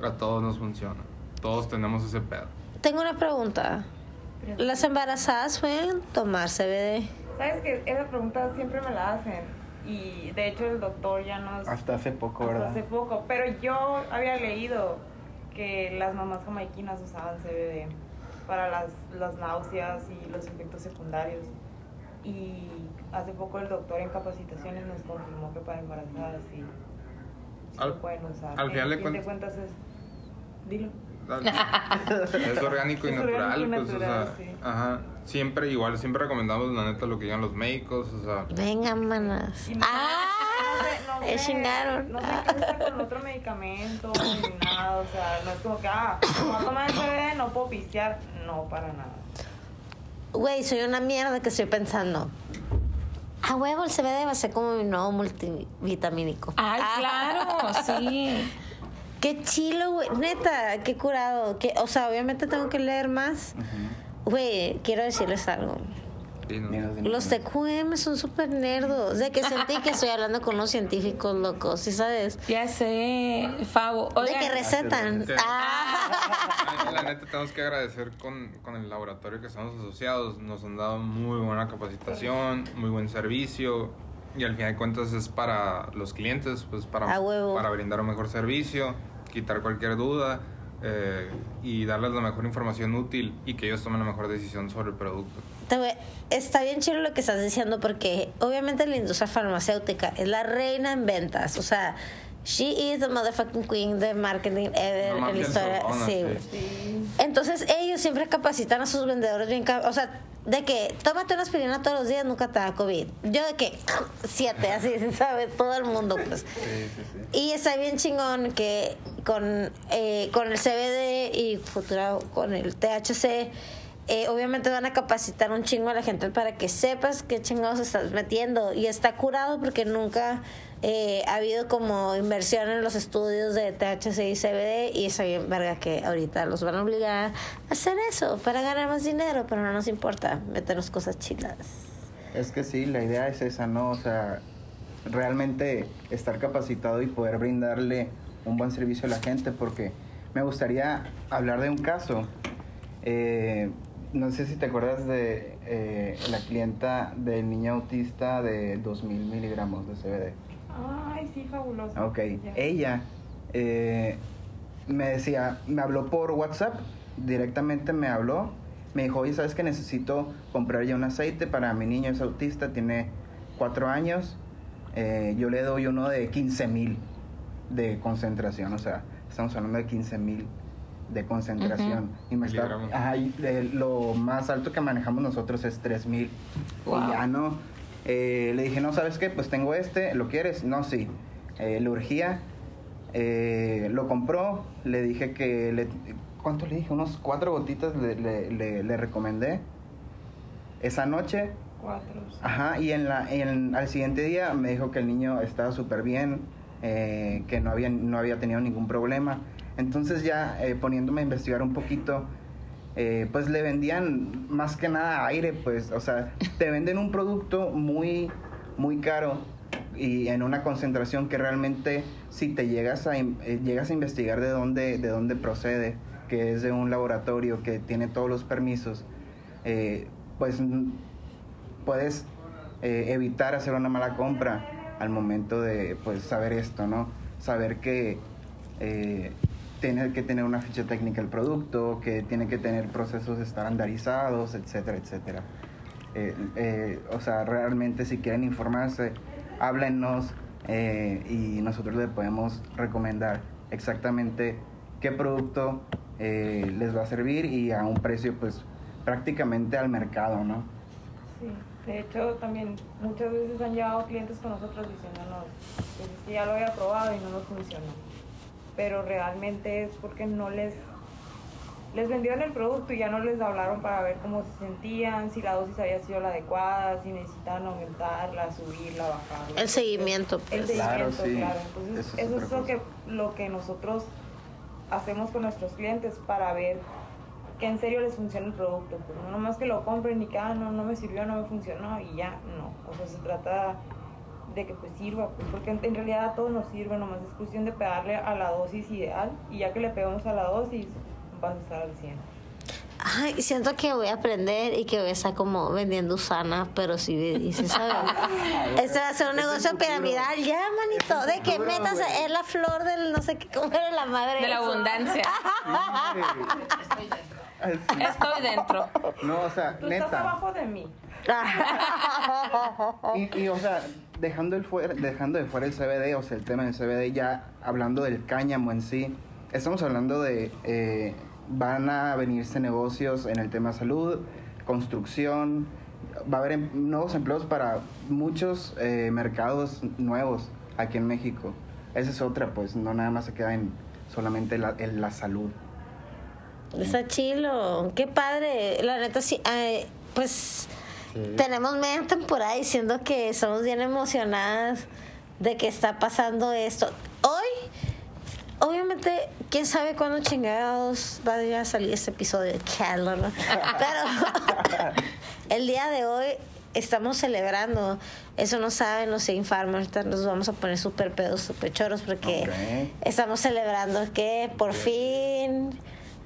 A todos nos funciona. Todos tenemos ese pedo. Tengo una pregunta. ¿Las embarazadas pueden tomar CBD? ¿Sabes que Esa pregunta siempre me la hacen. Y de hecho el doctor ya nos... Hasta hace poco, hasta ¿verdad? hace poco. Pero yo había leído que las mamás jamaiquinas usaban CBD para las, las náuseas y los efectos secundarios. Y hace poco el doctor en capacitaciones nos confirmó que para embarazadas sí, sí Al- lo pueden usar. al final de cuentas- es... Dilo. es orgánico y Es natural, orgánico pues, natural, o sea, sí. ajá. Siempre igual, siempre recomendamos la neta lo que digan los médicos, o sea, Venga, manas. ¡Ah! No sé- no sé- chingaron. No sé qué con otro medicamento ni nada. O sea, no es como que, ah, voy a tomar el CBD, no puedo pistear. No, para nada. Güey, soy una mierda que estoy pensando. A huevo, el CBD va a ser como mi nuevo multivitamínico. Ay, Ah. claro, sí. Qué chilo, güey. Neta, qué curado. Que, o sea, obviamente tengo que leer más. Güey, quiero decirles algo. Sí, no. Los TQM son súper nerdos. De que sentí que estoy hablando con unos científicos locos, ¿sí sabes? Ya sé, Favo. De que recetan. Sí. Ah, La neta tenemos que agradecer con, con el laboratorio que estamos asociados. Nos han dado muy buena capacitación, muy buen servicio. Y al final de cuentas es para los clientes, pues para, para brindar un mejor servicio, quitar cualquier duda eh, y darles la mejor información útil y que ellos tomen la mejor decisión sobre el producto. Te voy- Está bien chido lo que estás diciendo porque obviamente la industria farmacéutica es la reina en ventas. O sea, she is the motherfucking queen de marketing ever No más en la historia. Sí, sí. güey. Entonces ellos siempre capacitan a sus vendedores bien, o sea, de que tómate una aspirina todos los días, nunca te da COVID. Yo de que siete, así, ¿sí ¿sabes? Todo el mundo, pues. Sí, sí, sí. Y está bien chingón que con, eh, con el CBD y futuro con el THC, eh, obviamente van a capacitar un chingo a la gente para que sepas qué chingados estás metiendo. Y está curado porque nunca eh, ha habido como inversión en los estudios de THC y CBD. Y está bien, verga, que ahorita los van a obligar a hacer eso para ganar más dinero, pero no nos importa meternos cosas chidas. Es que sí, la idea es esa, ¿no? O sea, realmente estar capacitado y poder brindarle un buen servicio a la gente, porque me gustaría hablar de un caso. Eh, no sé si te acuerdas de eh, la clienta del niño autista de 2000 miligramos de CBD. Ay, sí, fabuloso. Ok, ella eh, me decía, me habló por WhatsApp, directamente me habló, me dijo, oye, ¿sabes que necesito comprar ya un aceite para mi niño, es autista, tiene cuatro años, eh, yo le doy uno de 15 mil de concentración, o sea, estamos hablando de 15 mil de concentración. Y me está, Miligramos. ajá, y de- lo más alto que manejamos nosotros es 3 mil. Wow. Y ya no. Eh, le dije, no, ¿sabes qué? Pues tengo este, ¿lo quieres? No, sí. Eh, le urgía. Eh, lo compró. Le dije que. Le, ¿Cuánto le dije? Unos cuatro gotitas le, le- le- le recomendé. Esa noche. Cuatro. sí. Ajá, y en la, en, al siguiente día me dijo que el niño estaba súper bien, eh, que no había, no había tenido ningún problema. Entonces ya eh, poniéndome a investigar un poquito, eh, pues le vendían más que nada aire, pues, o sea, te venden un producto muy, muy caro y en una concentración que realmente si te llegas a, eh, llegas a investigar de dónde, de dónde procede, que es de un laboratorio que tiene todos los permisos, pues puedes evitar hacer una mala compra al momento de pues saber esto, ¿no? Saber que tiene que tener una ficha técnica el producto, que tiene que tener procesos estandarizados, etcétera, etcétera. Eh, eh, o sea, realmente si quieren informarse, háblennos eh, y nosotros les podemos recomendar exactamente qué producto les va a servir y a un precio pues prácticamente al mercado, ¿no? Sí. De hecho, también muchas veces han llegado clientes con nosotros diciéndonos pues, es que ya lo había probado y no nos funcionó. Pero realmente es porque no les les vendieron el producto y ya no les hablaron para ver cómo se sentían, si la dosis había sido la adecuada, si necesitaban aumentarla, subirla, bajarla. El seguimiento, El pues. Claro, seguimiento, sí. claro. Entonces, Eso es eso es, otra lo, que, lo que nosotros hacemos con nuestros clientes para ver que en serio les funciona el producto. Pues no nomás que lo compren y que, ah, no, no me sirvió, no me funcionó y ya, no. O sea, se trata de que pues sirva, pues porque en, en realidad a todos nos sirve, nomás es cuestión de pegarle a la dosis ideal y ya que le pegamos a la dosis, vas a estar al 100. Ay, siento que voy a aprender y que voy a estar como vendiendo Usana, pero sí, y sí sabe. Este va a ser un Es negocio piramidal, ya, manito. Es De que metas güey. en la flor del no sé qué, cómo era la madre. De la eso? abundancia. Así. Estoy dentro. No, o sea, Tú estás neta. abajo de mí. Y, y, o sea, dejando, el fuera, dejando de fuera el CBD, o sea, el tema del CBD, ya hablando del cáñamo en sí, estamos hablando de. eh, van a venirse negocios en el tema salud, construcción, va a haber em- nuevos empleos para muchos eh, mercados nuevos aquí en México. Esa es otra, pues no nada más se queda en solamente la, en la salud. Está chilo, qué padre. La neta, sí, pues Sí. tenemos media temporada diciendo que estamos bien emocionadas de que está pasando esto. Hoy, obviamente, quién sabe cuándo chingados va a salir este episodio de Candler, ¿no? Pero el día de hoy estamos celebrando. Eso no saben los Saint Farmers. Nos vamos a poner súper pedos, súper choros porque estamos celebrando que por fin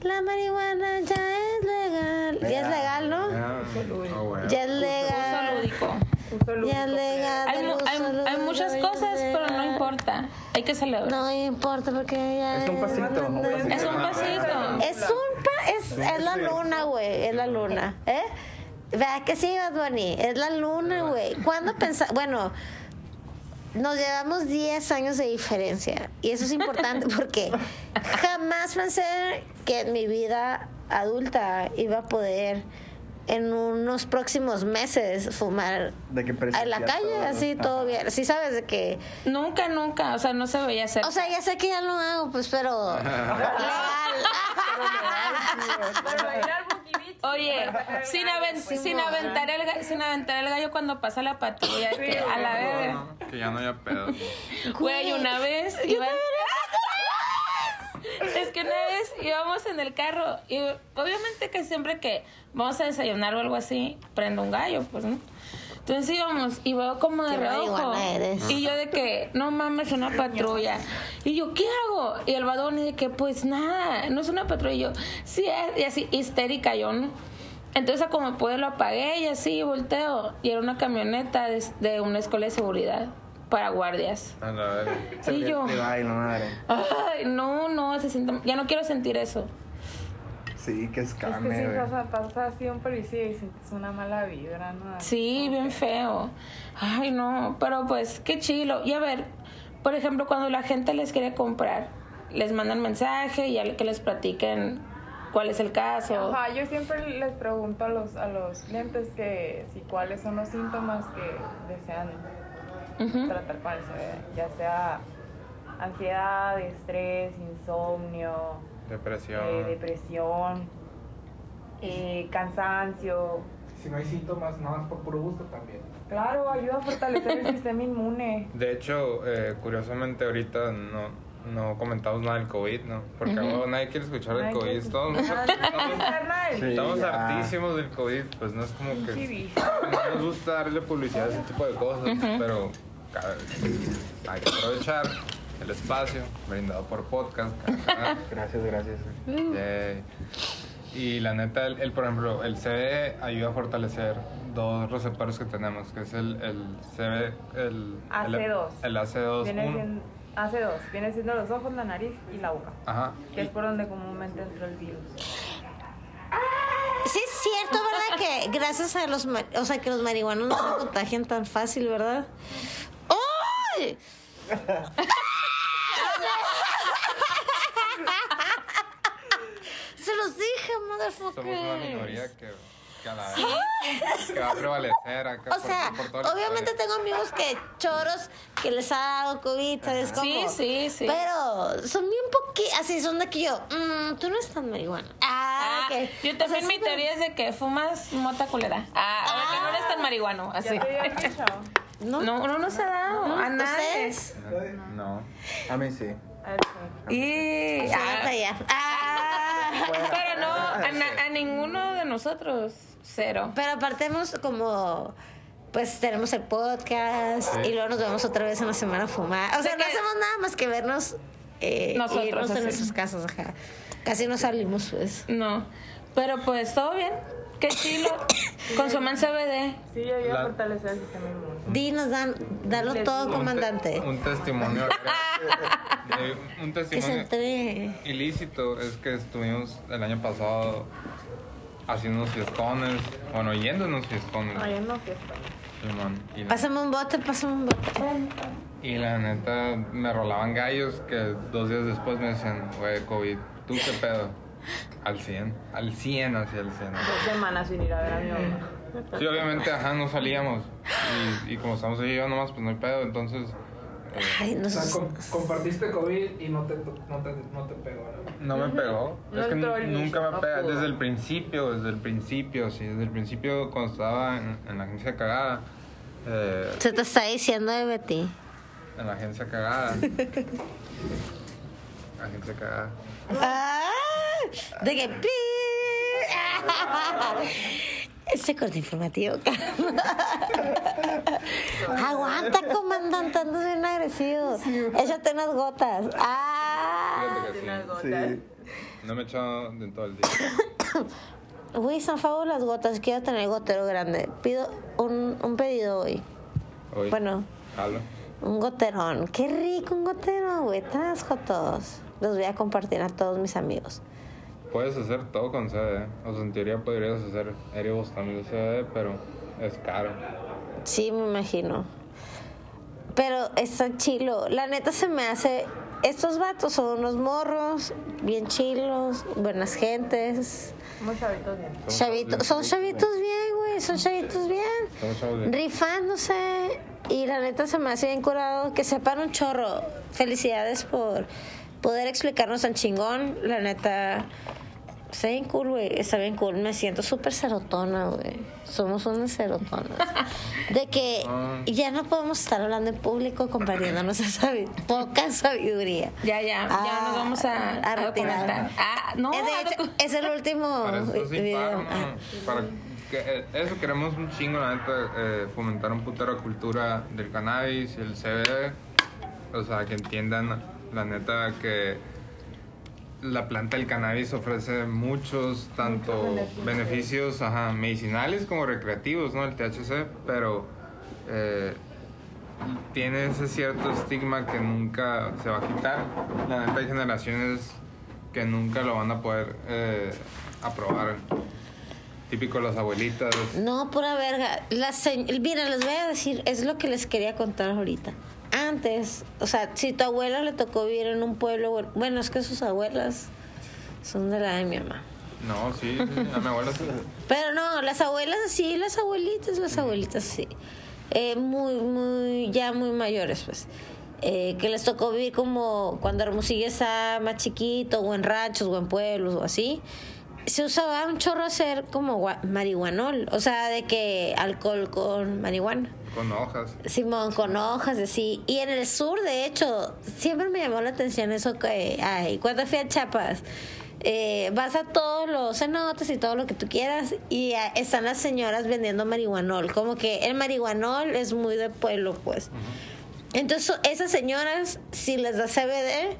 la marihuana ya es legal. Ya es legal, ¿no? Ah, ah, bueno. Ya es Uso legal. Uso lúdico. Ya es legal. Hay, mu- muchas cosas, pero no importa. Hay que celebrar. No importa porque ya Es un pasito, un pasito. Es un pasito. Es un pa es, es la luna, güey, es la luna, ¿eh? Vea que sí, Bad Bunny, es la luna, güey. ¿Cuándo pensás? Bueno, nos llevamos 10 años de diferencia. Y eso es importante porque jamás pensé que en mi vida adulta iba a poder en unos próximos meses fumar De que en la calle, todo. así todo bien. Sí sabes de que Nunca, nunca. O sea, no se veía hacer. o sea, ya sé que ya lo hago, pues, pero legal. Oye, sin, aven- sin aventar el sin aventar el gallo cuando pasa la patrulla que a la vez No, que ya no haya pedo. güey una vez iba es que una vez íbamos en el carro y obviamente que siempre que vamos a desayunar o algo así prendo un gallo pues ¿no? entonces íbamos y veo como de reojo. y yo de que no mames una patrulla y yo qué hago y el badón de que pues nada no es una patrulla y yo sí es y así histérica yo no entonces como pude lo apagué y así volteo. Y era una camioneta de, de una escuela de seguridad para guardias A la verga. Se y yo le va y la madre. Ay, no, no, se siente, ya no quiero sentir eso. Sí, que Es que escame, si pasa, pasa así un policía y sientes una mala vibra, ¿no? Sí, bien feo. Ay, no, pero pues qué chilo. Y a ver, por ejemplo, cuando la gente les quiere comprar, les mandan mensaje y que les platiquen cuál es el caso. Ajá, yo siempre les pregunto a los, a los clientes que si cuáles son los síntomas que desean Tratar con el CBD, ya sea ansiedad, estrés, insomnio, Depresión. eh, depresión, eh, cansancio. Si no hay síntomas, nada más por puro gusto también. Claro, ayuda a fortalecer el sistema inmune. De hecho, eh, curiosamente ahorita no, no comentamos nada del COVID, ¿no? Porque bueno, nadie quiere escuchar del COVID. quiere Estamos, estamos hartísimos del COVID, pues no es como que... No nos gusta darle publicidad a ese tipo de cosas, pero cada- hay que aprovechar el espacio brindado por podcast. cada- Gracias, gracias. Y la neta, el, el, por ejemplo, el CBD ayuda a fortalecer dos receptores que tenemos, que es el, el CB, el, AC2. el, el AC2. Hace dos, viene siendo los ojos, la nariz y la boca, Ajá. que es por donde comúnmente entra el virus. Sí es cierto, ¿verdad? Que gracias a los, o sea, que los marihuanos no se contagian tan fácil, ¿verdad? ¡Ay! Se los dije, Somos una motherfuckers. minoría que, que va a prevalecer acá. O por- sea, por obviamente tengo amigos que choros que les ha dado COVID, ¿sabes cómo? Sí, sí, sí. Pero son bien poquitos, así son de que yo, mm, tú no estás marihuana. Ah, Ah. Yo O también sea, mi sí, teoría es de que fumas mota culera. Ah, o que no eres tan marihuano, así. ¿No? No, no nos ha dado a nadie. No. A mí sí. A ver, sí. Y, ah. Ah. pero no, a ninguno de nosotros, cero. Pero apartemos como pues tenemos el podcast Sí. y luego nos vemos otra vez en la semana a fumar. O sea, ¿De no hacemos nada más que vernos eh, Nosotros, irnos así. en nuestras casas, ajá. Casi no salimos, pues. No, pero pues todo bien. Qué chilo. Consuman CBD. Sí, ayuda La- a fortalecer el sistema inmune. Dinos, dan, dalo todo, Un te- comandante. Un, testimonio. un Que se testimonio entre. ilícito es que estuvimos el año pasado haciendo unos fiescones, bueno, yendo unos fiesta. Simón, y, la, Pásame un bote, pásame un bote. y la neta me rolaban gallos que dos días después me decían, güey, COVID, ¿tú qué pedo? Al 100, al 100, hacia el 100. Dos semanas sin ir a ver a mi mamá. Sí, obviamente, ajá, no salíamos. Y, y como estamos ahí yo nomás, pues no hay pedo, entonces... Ay, no O sea, com- compartiste COVID y no te, no te, no te pegó, ¿no? No me pegó. No es que nunca me pega. Desde el principio, desde el principio, sí. Desde el principio, cuando estaba en, en la agencia cagada. eh, Se te está diciendo de Betty. en la agencia cagada. agencia cagada. Ah, de que. Ese corte informativo. Aguanta, comandante, andas bien agresivo. Échate unas gotas. Ah. Sí. Sí. No me he echado en todo el día. Güey, son favor las gotas. Quiero tener gotero grande. Pido un, un pedido hoy. Hoy. Bueno, Jalo. un goterón. Qué rico un gotero, güey. Trasco todos. Los voy a compartir a todos mis amigos. Puedes hacer todo con CBD. O sea, en teoría podrías hacer erios también de CBD, pero es caro. Sí, me imagino. Pero está chilo. La neta se me hace. Estos vatos son unos morros, bien chilos, buenas gentes. Muy chavitos bien. Chavos son chavitos bien, güey, son chavitos bien. Somos chavos bien. Rifándose. Y la neta se me hace bien curado que sepan un chorro. Felicidades por poder explicarnos tan chingón. La neta, está bien cool, güey. Está bien cool. Me siento súper serotona, güey. Somos unas serotonas. De que Ah. ya no podemos estar hablando en público compartiendo nuestra sabi- poca sabiduría. Ya, ya, ya Ah, nos vamos a, a a retirar. Ah, no, Eh, de hecho, es el último Para eso sí, video. para, Ah. para que, eh, eso queremos un chingo, la neta, eh, fomentar un putero cultura del cannabis y el CBD. O sea, que entiendan, la neta, que la planta del cannabis ofrece muchos, tanto beneficios ajá, medicinales como recreativos, ¿no? El THC, pero eh, tiene ese cierto estigma que nunca se va a quitar. La neta, hay generaciones que nunca lo van a poder eh, aprobar. Típico las abuelitas. No, pura verga. Las se- Mira, les voy a decir, es lo que les quería contar ahorita. Antes, o sea, si tu abuela le tocó vivir en un pueblo, bueno, es que sus abuelas son de la de mi mamá. No, sí, sí, a mi abuela sí. Pero no, las abuelas sí, las abuelitas, las abuelitas sí. Eh, muy, muy, ya muy mayores, pues. Eh, que les tocó vivir como cuando Hermosillo estaba más chiquito, o en ranchos, o en pueblos, o así. Se usaba un chorro hacer como marihuanol, o sea, de que alcohol con marihuana. Con hojas. Simón, con hojas así. Y en el sur, de hecho, siempre me llamó la atención eso que, ay, cuando fui a Chiapas, eh, vas a todos los cenotes y todo lo que tú quieras y ah, están las señoras vendiendo marihuanol. Como que el marihuanol es muy de pueblo, pues. Entonces, esas señoras, si les das CBD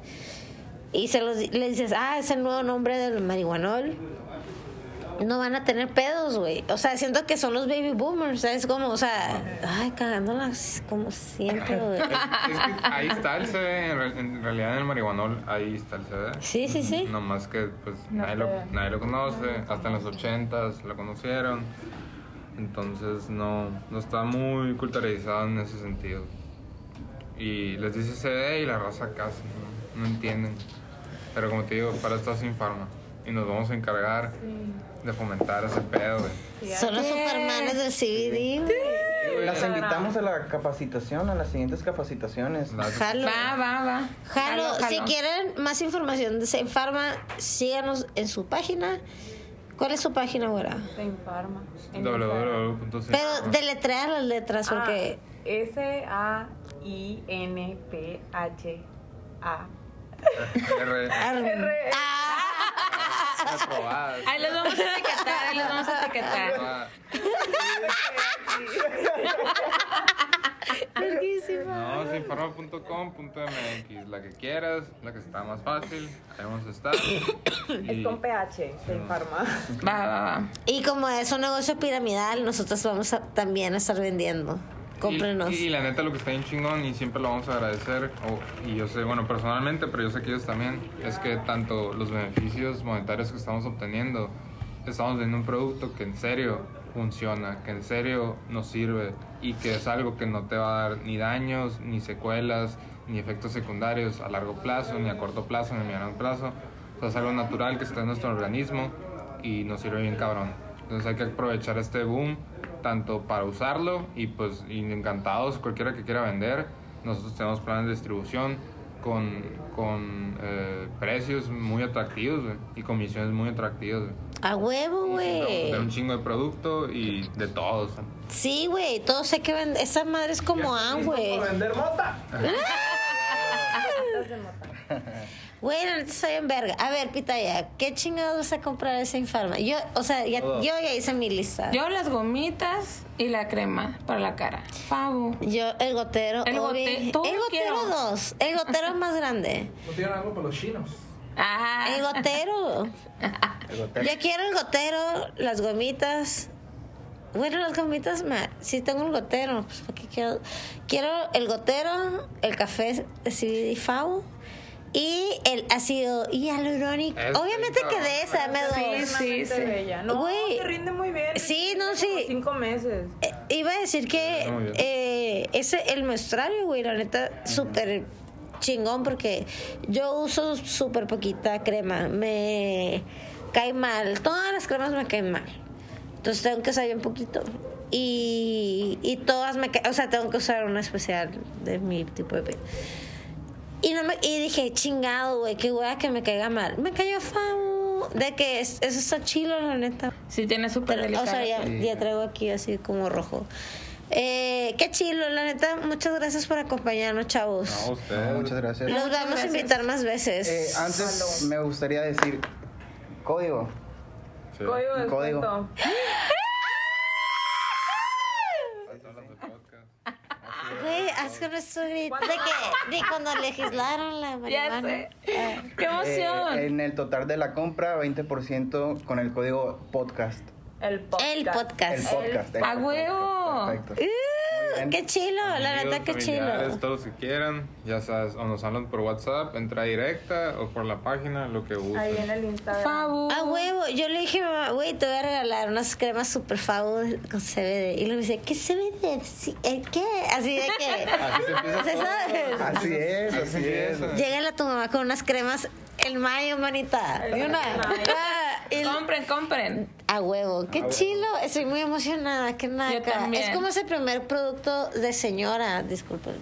y se los, le dices, ah, es el nuevo nombre del marihuanol, no van a tener pedos, güey. O sea, siento que son los baby boomers, ¿sabes? Como, o sea, ay, cagándolas como siempre, güey. Es, es que ahí está el CBD, en, re- en realidad en el marihuanol, ahí está el CBD. Sí, sí, sí. No más que pues No nadie, lo, sé. nadie lo conoce, hasta en los ochentas lo conocieron. Entonces no, no está muy culturalizado en ese sentido. Y les dice CBD y la raza casi no, no entienden. Pero como te digo, para esto sin farma. Y nos vamos a encargar de fomentar ese pedo, güey. Son los supermanes del CBD, güey. Las invitamos a la capacitación, a las siguientes capacitaciones. Jalo. Va, va, va. Jalo, Jalo, si quieren más información de Safe Pharma, síganos en su página. ¿Cuál es su página, güera? Se infarma. en Instagram. www.sin Pero deletrear las letras Ah, porque... S-A-I-N-P-H-A. R- Ah. Reprobadas. Ahí los vamos a etiquetar, ahí los vamos a etiquetar. No, sinfarma.com.mx, la que quieras, la que está más fácil, ahí vamos a estar. Es con PH, se infarma. Va, va, va. Y como es un negocio piramidal, nosotros vamos a, también a estar vendiendo. Cómprenos. Y, y la neta lo que está bien chingón y siempre lo vamos a agradecer, o- y yo sé, bueno, personalmente, pero yo sé que ellos también, es que tanto los beneficios monetarios que estamos obteniendo, estamos vendiendo un producto que en serio funciona, que en serio nos sirve y que es algo que no te va a dar ni daños, ni secuelas, ni efectos secundarios a largo plazo, ni a corto plazo, ni a mediano plazo. O sea, es algo natural que está en nuestro organismo y nos sirve bien cabrón. Entonces hay que aprovechar este boom tanto para usarlo y pues y encantados cualquiera que quiera vender. Nosotros tenemos planes de distribución con, con eh, precios muy atractivos güey, y comisiones muy atractivas. güey. A huevo, güey. tener un chingo de producto y de todos. Sí, güey, todos sé que venden. Esa madre es como Am, güey. vender mota? Neta soy en verga. A ver, Pitaya, ¿qué chingados vas a comprar esa infarma? Yo, o sea, ya, Todo. yo ya hice mi lista. Yo las gomitas y la crema para la cara. Fabu. Yo, el gotero. El obvio. gote- todo el gotero quiero. 2. El gotero más grande. ¿No tienen algo para los chinos? Ah, El gotero. El hotel. Yo quiero el gotero, las gomitas. Bueno, las gomitas, ma, sí tengo el gotero. Pues, ¿para qué quiero? quiero el gotero, el café de CBD FAO y el ácido hialurónico. Eso, Obviamente que de esa me doy. Sí, sí. Bella. No, te rinde muy bien. Sí, no, sí. Cinco meses. Eh, iba a decir que eh, ese el menstruario, güey, la neta, súper chingón porque yo uso súper poquita crema. Me cae mal. Todas las cremas me caen mal. Entonces tengo que usar bien poquito. Y, y todas me caen. O sea, tengo que usar una especial de mi tipo de piel. Y, no me, y dije, chingado, güey, qué wea que me caiga mal. Me cayó famo. De que es- eso está chilo, la neta. Sí, tiene súper Pero, o delicado. sea, ya, ya traigo aquí así como rojo. Eh, qué chilo, la neta. Muchas gracias por acompañarnos, chavos. No, ustedes. No, muchas gracias. Los Muchas vamos a invitar más veces. Eh, antes me gustaría decir código. Sí. Código de Código. descuento. Hablas de podcast. Haz que grito. De que, de cuando legislaron la Ya marihuana. sé. Ah. ¡Qué emoción! Eh, en el total de la compra, 20% con el código podcast. El podcast. El podcast. El podcast. el ¡A podcast. huevo! Perfecto. Uh, qué chilo, la neta, qué chilo. Todos los que quieran, ya sabes, o nos hablan por WhatsApp, entra directa o por la página, lo que gusten. Ahí en el Instagram. Fabu. A huevo, yo le dije a mi mamá, güey, te voy a regalar unas cremas super fabu con CBD. Y luego me dice, ¿qué CBD? Sí, ¿eh, ¿Qué? Así de que. Así se empieza. Así es, así es. empieza. Llegale a tu mamá con unas cremas el mayo, manita. Y una. Compren, compren. a huevo, qué chilo. Estoy muy emocionada, qué. Yo también. Es como ese primer producto de señora, disculpen.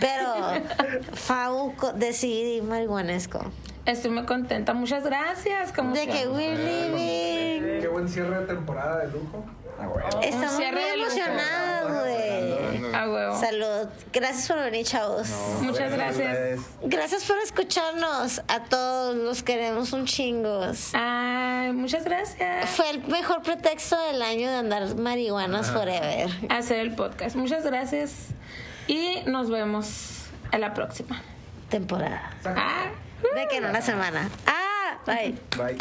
Pero Fau co- de CD marihuanesco. Estoy muy contenta. Muchas gracias. qué De que we're living. Qué buen cierre de temporada de lujo. Ah, bueno. Estamos muy emocionados, güey. A huevo. Salud. Gracias por venir, chavos. Muchas gracias. Gracias por escucharnos. A todos los queremos un chingos. Ay, muchas gracias. Fue el mejor pretexto del año de andar marihuanas forever. Hacer el podcast. Muchas gracias. Y nos vemos a la próxima. Temporada. Ah. De que en una semana. Ah, bye. Bye.